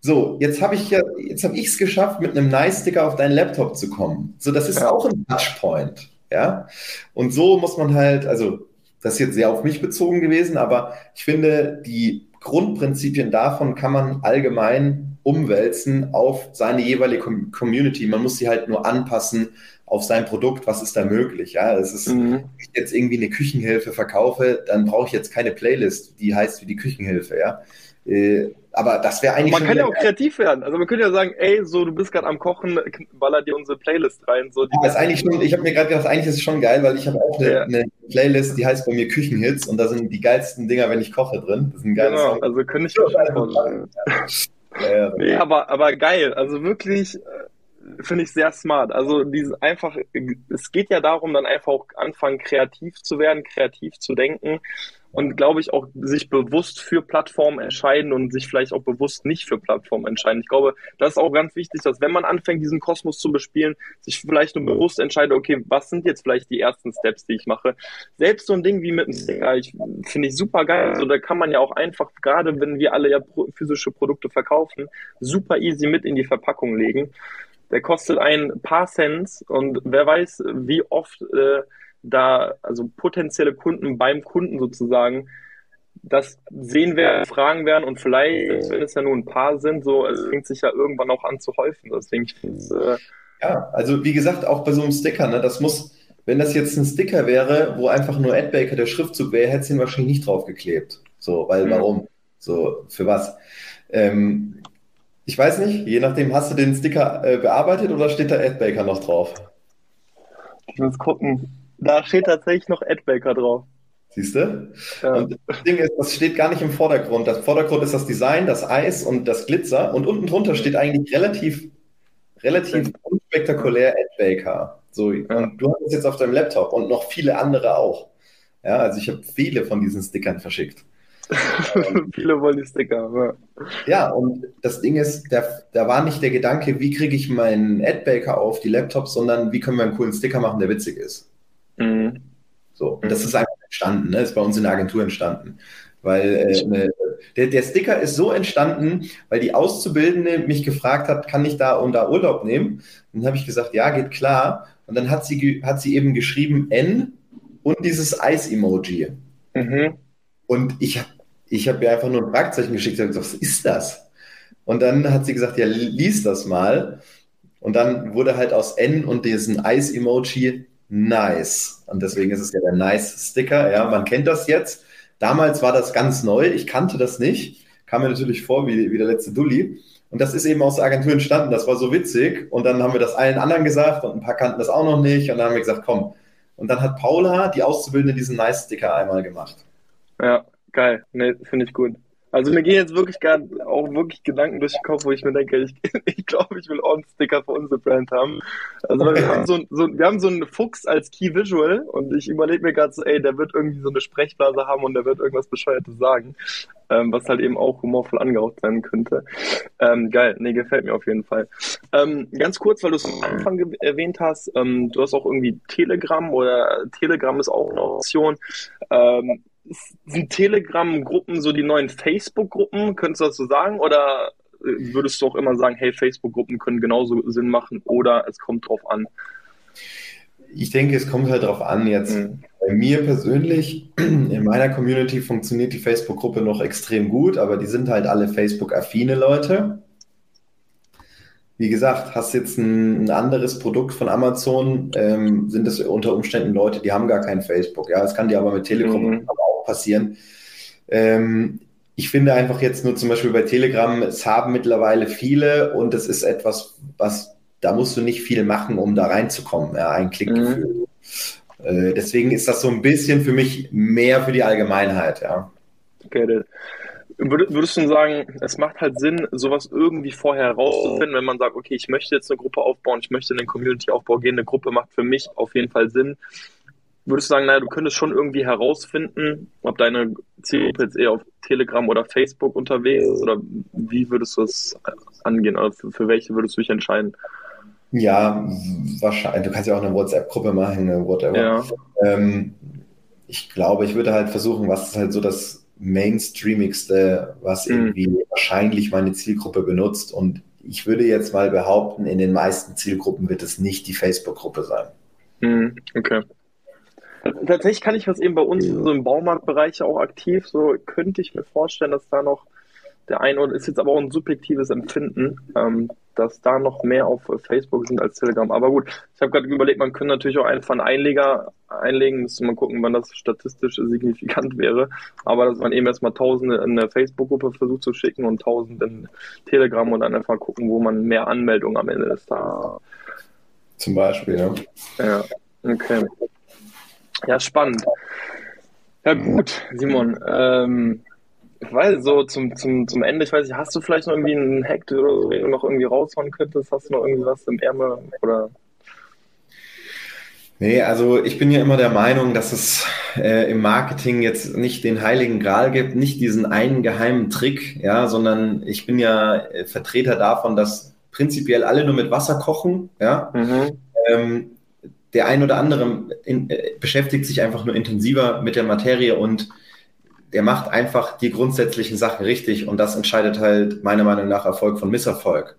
So, jetzt habe ich ja, jetzt habe ich es geschafft, mit einem Nice-Sticker auf deinen Laptop zu kommen. So, das ist ja. auch ein Touchpoint. Ja. Und so muss man halt, also, das ist jetzt sehr auf mich bezogen gewesen, aber ich finde, die Grundprinzipien davon kann man allgemein umwälzen auf seine jeweilige Community. Man muss sie halt nur anpassen auf sein Produkt, was ist da möglich. Ja, es ist, mhm. wenn ich jetzt irgendwie eine Küchenhilfe verkaufe, dann brauche ich jetzt keine Playlist, die heißt wie die Küchenhilfe. Ja, äh, aber das wäre eigentlich. Man kann ja auch kreativ werden. Also man könnte ja sagen, ey, so du bist gerade am Kochen, baller dir unsere Playlist rein. So, ja, ist eigentlich schon, ich habe mir gerade gedacht, eigentlich ist es schon geil, weil ich habe auch eine, ja. eine, Playlist, die heißt bei mir Küchenhits und da sind die geilsten Dinger, wenn ich koche drin. Das sind geile genau, Songs. also könnte ich mir schon vorstellen. Ja, nee, aber, aber geil. Also wirklich äh, finde ich sehr smart. Also diese einfach, es geht ja darum, dann einfach auch anfangen, kreativ zu werden, kreativ zu denken und glaube ich auch sich bewusst für Plattformen entscheiden und sich vielleicht auch bewusst nicht für Plattformen entscheiden. Ich glaube, das ist auch ganz wichtig, dass wenn man anfängt, diesen Kosmos zu bespielen, sich vielleicht nur bewusst entscheidet, okay, was sind jetzt vielleicht die ersten Steps, die ich mache. Selbst so ein Ding wie mit einem Sticker, ich finde ich super geil. Also da kann man ja auch einfach, gerade wenn wir alle ja physische Produkte verkaufen, super easy mit in die Verpackung legen. Der kostet ein paar Cents und wer weiß, wie oft äh, da, also potenzielle Kunden beim Kunden sozusagen, das sehen werden, fragen werden und vielleicht, wenn es ja nur ein paar sind, so, es fängt sich ja irgendwann auch an zu häufen. Deswegen, ich äh, ja, also wie gesagt, auch bei so einem Sticker, ne, das muss, wenn das jetzt ein Sticker wäre, wo einfach nur Adbaker der Schriftzug wäre, hätte es ihn wahrscheinlich nicht draufgeklebt. So, weil mhm. warum? So, für was? Ähm, ich weiß nicht, je nachdem, hast du den Sticker äh, bearbeitet oder steht da Adbaker noch drauf? Ich muss gucken. Da steht tatsächlich noch Adbaker drauf. Siehst du? Ja. Und das Ding ist, das steht gar nicht im Vordergrund. Das Vordergrund ist das Design, das Eis und das Glitzer. Und unten drunter steht eigentlich relativ, relativ unspektakulär Adbaker. So, und du hast es jetzt auf deinem Laptop und noch viele andere auch. Ja, also ich habe viele von diesen Stickern verschickt. viele wollen die Sticker. Ja. ja, und das Ding ist, da, da war nicht der Gedanke, wie kriege ich meinen Adbaker auf die Laptops, sondern wie können wir einen coolen Sticker machen, der witzig ist. Mhm. So, und das ist einfach entstanden, ne? ist bei uns in der Agentur entstanden. Weil äh, ne, der, der Sticker ist so entstanden, weil die Auszubildende mich gefragt hat, kann ich da und da Urlaub nehmen? Und dann habe ich gesagt, ja, geht klar. Und dann hat sie, hat sie eben geschrieben N und dieses Eis-Emoji. Mhm. Und ich habe ich hab ihr einfach nur ein Fragezeichen geschickt und gesagt, was ist das? Und dann hat sie gesagt, ja, lies das mal. Und dann wurde halt aus N und diesen Eis-Emoji nice. Und deswegen ist es ja der nice Sticker. Ja, man kennt das jetzt. Damals war das ganz neu. Ich kannte das nicht. Kam mir natürlich vor wie, wie der letzte Dulli. Und das ist eben aus der Agentur entstanden. Das war so witzig. Und dann haben wir das allen anderen gesagt und ein paar kannten das auch noch nicht. Und dann haben wir gesagt, komm. Und dann hat Paula, die Auszubildende, diesen nice Sticker einmal gemacht. Ja, geil. Ne, finde ich gut. Also mir gehen jetzt wirklich gerade auch wirklich Gedanken durch den Kopf, wo ich mir denke, ich, ich glaube, ich will auch einen Sticker für unsere Brand haben. Also wir, haben so, so, wir haben so einen Fuchs als Key Visual und ich überlege mir gerade so, ey, der wird irgendwie so eine Sprechblase haben und der wird irgendwas Bescheuertes sagen, ähm, was halt eben auch humorvoll angehaucht sein könnte. Ähm, geil, nee, gefällt mir auf jeden Fall. Ähm, ganz kurz, weil du es am Anfang erwähnt hast, ähm, du hast auch irgendwie Telegram oder Telegram ist auch eine Option. Sind Telegram-Gruppen so die neuen Facebook-Gruppen? Könntest du das so sagen? Oder äh, würdest du auch immer sagen, hey, Facebook-Gruppen können genauso Sinn machen oder es kommt drauf an? Ich denke, es kommt halt drauf an jetzt. Mhm. Bei mir persönlich, in meiner Community funktioniert die Facebook-Gruppe noch extrem gut, aber die sind halt alle Facebook-affine Leute. Wie gesagt, hast jetzt ein, ein anderes Produkt von Amazon, ähm, sind das unter Umständen Leute, die haben gar kein Facebook. Ja, es kann dir aber mit Telekom mhm. aber passieren. Ähm, ich finde einfach jetzt nur zum Beispiel bei Telegram, es haben mittlerweile viele und es ist etwas, was, da musst du nicht viel machen, um da reinzukommen, ja, ein Klickgefühl. Mhm. Äh, deswegen ist das so ein bisschen für mich mehr für die Allgemeinheit, ja. Okay, Würdest du sagen, es macht halt Sinn, sowas irgendwie vorher herauszufinden, wenn man sagt, okay, ich möchte jetzt eine Gruppe aufbauen, ich möchte in den Community-Aufbau gehen, eine Gruppe macht für mich auf jeden Fall Sinn. Würdest du sagen, naja, du könntest schon irgendwie herausfinden, ob deine Zielgruppe jetzt eher auf Telegram oder Facebook unterwegs ist oder wie würdest du es angehen oder für, für welche würdest du dich entscheiden? Ja, wahrscheinlich. Du kannst ja auch eine WhatsApp-Gruppe machen, whatever. Ja. Ähm, ich glaube, ich würde halt versuchen, was ist halt so das mainstreamigste, was mhm. irgendwie wahrscheinlich meine Zielgruppe benutzt. Und ich würde jetzt mal behaupten, in den meisten Zielgruppen wird es nicht die Facebook-Gruppe sein. Mhm. Okay. Tatsächlich kann ich was eben bei uns so im Baumarktbereich auch aktiv, so könnte ich mir vorstellen, dass da noch der ein oder ist jetzt aber auch ein subjektives Empfinden, ähm, dass da noch mehr auf Facebook sind als Telegram. Aber gut, ich habe gerade überlegt, man könnte natürlich auch einfach einen Einleger einlegen, müsste man gucken, wann das statistisch signifikant wäre. Aber dass man eben erstmal Tausende in eine Facebook-Gruppe versucht zu schicken und Tausende in Telegram und dann einfach gucken, wo man mehr Anmeldungen am Ende ist. Da. Zum Beispiel, ja. Ja, okay. Ja, spannend. Ja, gut, Simon. Ähm, ich weiß, so zum, zum, zum Ende, ich weiß nicht, hast du vielleicht noch irgendwie einen Hack oder so, den du noch irgendwie raushauen könntest? Hast du noch irgendwie was im Ärmel oder? Nee, also ich bin ja immer der Meinung, dass es äh, im Marketing jetzt nicht den heiligen Gral gibt, nicht diesen einen geheimen Trick, ja, sondern ich bin ja äh, Vertreter davon, dass prinzipiell alle nur mit Wasser kochen, ja. Mhm. Ähm, der ein oder andere in, äh, beschäftigt sich einfach nur intensiver mit der Materie und der macht einfach die grundsätzlichen Sachen richtig und das entscheidet halt meiner Meinung nach Erfolg von Misserfolg.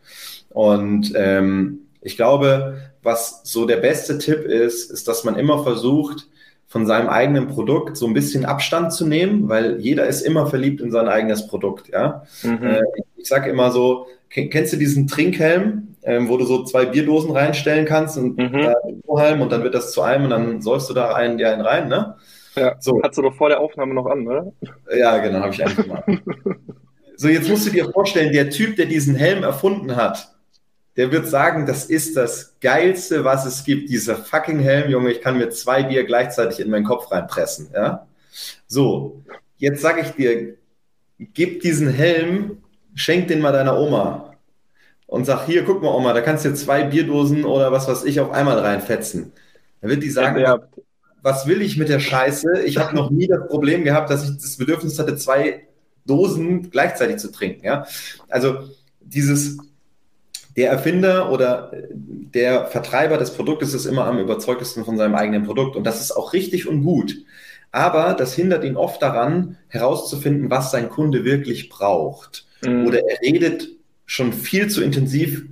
Und ähm, ich glaube, was so der beste Tipp ist, ist, dass man immer versucht, von seinem eigenen Produkt so ein bisschen Abstand zu nehmen, weil jeder ist immer verliebt in sein eigenes Produkt. Ja, mhm. äh, ich, sage immer so, kennst du diesen Trinkhelm, ähm, wo du so zwei Bierdosen reinstellen kannst und mhm. äh, und dann wird das zu einem und dann sollst du da einen, der einen rein, ne? Ja, so. Hast du doch vor der Aufnahme noch an, oder? Ja, genau, habe ich mal. so, jetzt musst du dir vorstellen, der Typ, der diesen Helm erfunden hat, der wird sagen, das ist das Geilste, was es gibt. Dieser fucking Helm, Junge, ich kann mir zwei Bier gleichzeitig in meinen Kopf reinpressen. Ja? So, jetzt sage ich dir, gib diesen Helm, schenk den mal deiner Oma und sag, hier, guck mal, Oma, da kannst du zwei Bierdosen oder was weiß ich auf einmal reinfetzen. Dann wird die sagen, ja, was will ich mit der Scheiße? Ich habe noch nie das Problem gehabt, dass ich das Bedürfnis hatte, zwei Dosen gleichzeitig zu trinken. Ja? Also dieses, der Erfinder oder der Vertreiber des Produktes ist immer am überzeugtesten von seinem eigenen Produkt. Und das ist auch richtig und gut. Aber das hindert ihn oft daran, herauszufinden, was sein Kunde wirklich braucht. Mhm. Oder er redet schon viel zu intensiv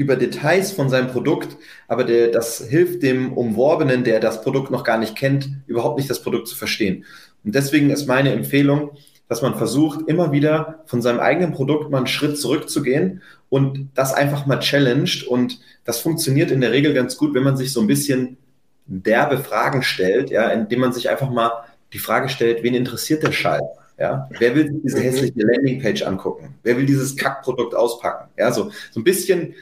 über Details von seinem Produkt, aber der, das hilft dem Umworbenen, der das Produkt noch gar nicht kennt, überhaupt nicht das Produkt zu verstehen. Und deswegen ist meine Empfehlung, dass man versucht, immer wieder von seinem eigenen Produkt mal einen Schritt zurückzugehen und das einfach mal challenged. Und das funktioniert in der Regel ganz gut, wenn man sich so ein bisschen derbe Fragen stellt, ja, indem man sich einfach mal die Frage stellt, wen interessiert der Schall? Ja, wer will diese mhm. hässliche Landingpage angucken? Wer will dieses Kackprodukt auspacken? Ja, so, so ein bisschen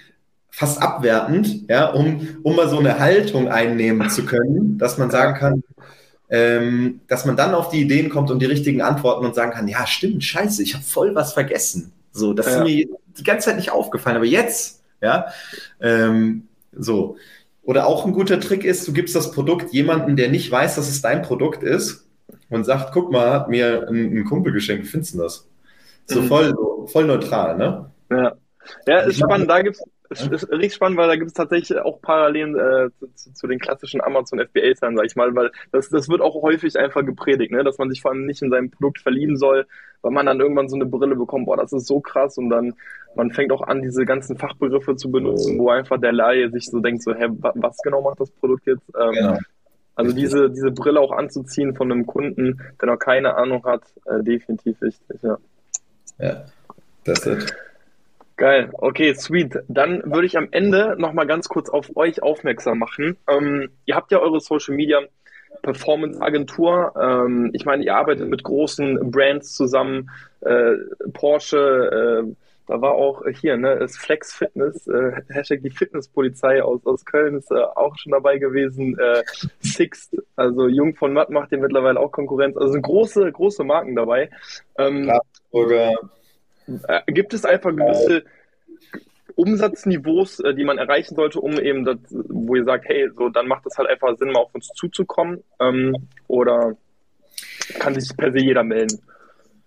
fast abwertend, ja, um, um mal so eine Haltung einnehmen zu können, dass man sagen kann, ähm, dass man dann auf die Ideen kommt und die richtigen Antworten und sagen kann, ja, stimmt, scheiße, ich habe voll was vergessen. So, das ja. ist mir die ganze Zeit nicht aufgefallen, aber jetzt, ja, ähm, so. Oder auch ein guter Trick ist, du gibst das Produkt jemanden, der nicht weiß, dass es dein Produkt ist und sagt, guck mal, hat mir ein, ein Kumpel geschenkt, wie findest du das? So mhm. voll, voll neutral, ne? Ja. Ja, ist spannend. Da gibt's es ist richtig spannend, weil da gibt es tatsächlich auch Parallelen äh, zu, zu, den klassischen Amazon FBA-Zahlen, sag ich mal, weil das, das wird auch häufig einfach gepredigt, ne? dass man sich vor allem nicht in sein Produkt verlieben soll, weil man dann irgendwann so eine Brille bekommt, boah, das ist so krass und dann man fängt auch an, diese ganzen Fachbegriffe zu benutzen, wo einfach der Laie sich so denkt, so, hä, was genau macht das Produkt jetzt? Ähm, genau. Also diese, diese Brille auch anzuziehen von einem Kunden, der noch keine Ahnung hat, äh, definitiv wichtig, ja. Ja, das ist Geil, okay, sweet. Dann würde ich am Ende nochmal ganz kurz auf euch aufmerksam machen. Ähm, ihr habt ja eure Social Media Performance-Agentur. Ähm, ich meine, ihr arbeitet mit großen Brands zusammen, äh, Porsche, äh, da war auch hier, ne, das Flex Fitness, äh, Hashtag die Fitnesspolizei aus, aus Köln ist äh, auch schon dabei gewesen. Äh, Sixt, also Jung von Matt macht dir mittlerweile auch Konkurrenz. Also sind große, große Marken dabei. Ähm, äh, gibt es einfach gewisse Umsatzniveaus, äh, die man erreichen sollte, um eben das, wo ihr sagt, hey, so dann macht es halt einfach Sinn, mal auf uns zuzukommen? Ähm, oder kann sich per se jeder melden?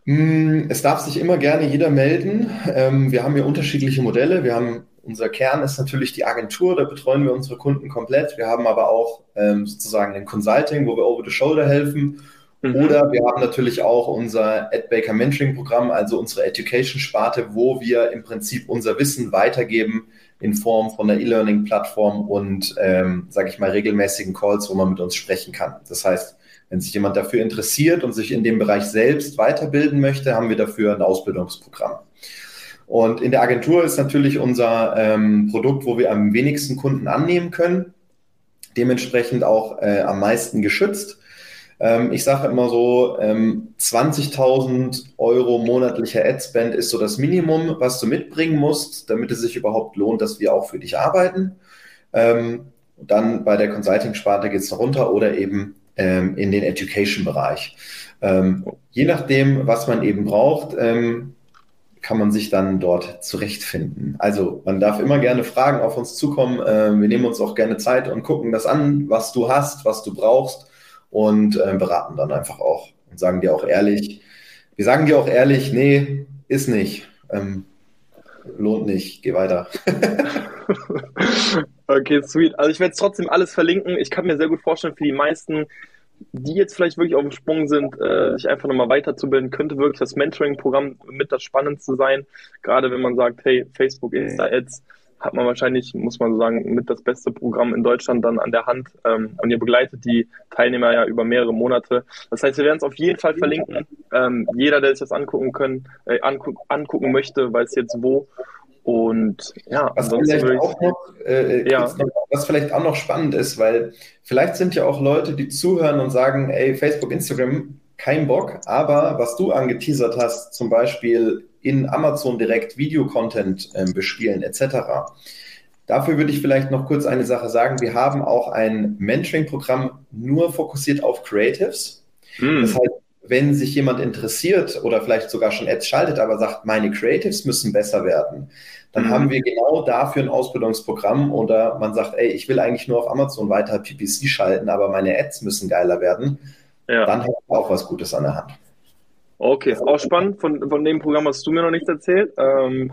Hm, es darf sich immer gerne jeder melden. Ähm, wir haben hier unterschiedliche Modelle. Wir haben unser Kern ist natürlich die Agentur, da betreuen wir unsere Kunden komplett. Wir haben aber auch ähm, sozusagen ein Consulting, wo wir over the shoulder helfen. Mhm. Oder wir haben natürlich auch unser AdBaker Mentoring Programm, also unsere Education-Sparte, wo wir im Prinzip unser Wissen weitergeben in Form von einer E-Learning-Plattform und, ähm, sage ich mal, regelmäßigen Calls, wo man mit uns sprechen kann. Das heißt, wenn sich jemand dafür interessiert und sich in dem Bereich selbst weiterbilden möchte, haben wir dafür ein Ausbildungsprogramm. Und in der Agentur ist natürlich unser ähm, Produkt, wo wir am wenigsten Kunden annehmen können, dementsprechend auch äh, am meisten geschützt. Ähm, ich sage immer so, ähm, 20.000 Euro monatlicher Adspend ist so das Minimum, was du mitbringen musst, damit es sich überhaupt lohnt, dass wir auch für dich arbeiten. Ähm, dann bei der Consulting-Sparte geht es runter oder eben ähm, in den Education-Bereich. Ähm, je nachdem, was man eben braucht, ähm, kann man sich dann dort zurechtfinden. Also man darf immer gerne Fragen auf uns zukommen. Äh, wir nehmen uns auch gerne Zeit und gucken das an, was du hast, was du brauchst und äh, beraten dann einfach auch und sagen dir auch ehrlich, wir sagen dir auch ehrlich, nee, ist nicht. Ähm, lohnt nicht, geh weiter. okay, sweet. Also ich werde trotzdem alles verlinken. Ich kann mir sehr gut vorstellen, für die meisten, die jetzt vielleicht wirklich auf dem Sprung sind, äh, sich einfach nochmal weiterzubilden, könnte wirklich das Mentoring-Programm mit das Spannendste sein. Gerade wenn man sagt, hey, Facebook, Insta-Ads, hat man wahrscheinlich, muss man so sagen, mit das beste Programm in Deutschland dann an der Hand. Ähm, und ihr begleitet die Teilnehmer ja über mehrere Monate. Das heißt, wir werden es auf jeden Fall verlinken. Ähm, jeder, der sich das angucken können, äh, angu angucken möchte, weiß jetzt wo. Und ja, was vielleicht, ich, auch noch, äh, ja. noch, was vielleicht auch noch spannend ist, weil vielleicht sind ja auch Leute, die zuhören und sagen, ey, Facebook, Instagram, kein Bock, aber was du angeteasert hast, zum Beispiel in Amazon direkt Videocontent äh, bespielen etc. Dafür würde ich vielleicht noch kurz eine Sache sagen. Wir haben auch ein Mentoring-Programm nur fokussiert auf Creatives. Mm. Das heißt, wenn sich jemand interessiert oder vielleicht sogar schon Ads schaltet, aber sagt, meine Creatives müssen besser werden, dann mhm. haben wir genau dafür ein Ausbildungsprogramm oder man sagt, ey, ich will eigentlich nur auf Amazon weiter PPC schalten, aber meine Ads müssen geiler werden. Ja. Dann hat man auch was Gutes an der Hand. Okay, auch spannend. Von, von dem Programm hast du mir noch nichts erzählt. Ähm,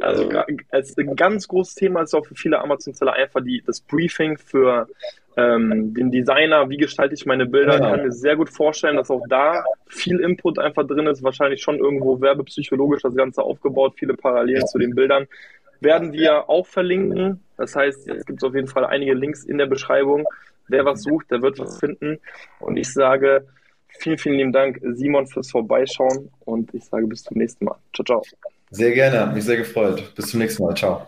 also als ein ganz großes Thema ist auch für viele Amazon-Seller einfach die, das Briefing für ähm, den Designer, wie gestalte ich meine Bilder. Ich kann mir sehr gut vorstellen, dass auch da viel Input einfach drin ist. Wahrscheinlich schon irgendwo werbepsychologisch das Ganze aufgebaut, viele Parallelen zu den Bildern. Werden wir auch verlinken. Das heißt, jetzt gibt es auf jeden Fall einige Links in der Beschreibung. Wer was sucht, der wird was finden. Und ich sage, Vielen, vielen lieben Dank, Simon, fürs Vorbeischauen und ich sage bis zum nächsten Mal. Ciao, ciao. Sehr gerne, hat mich sehr gefreut. Bis zum nächsten Mal. Ciao.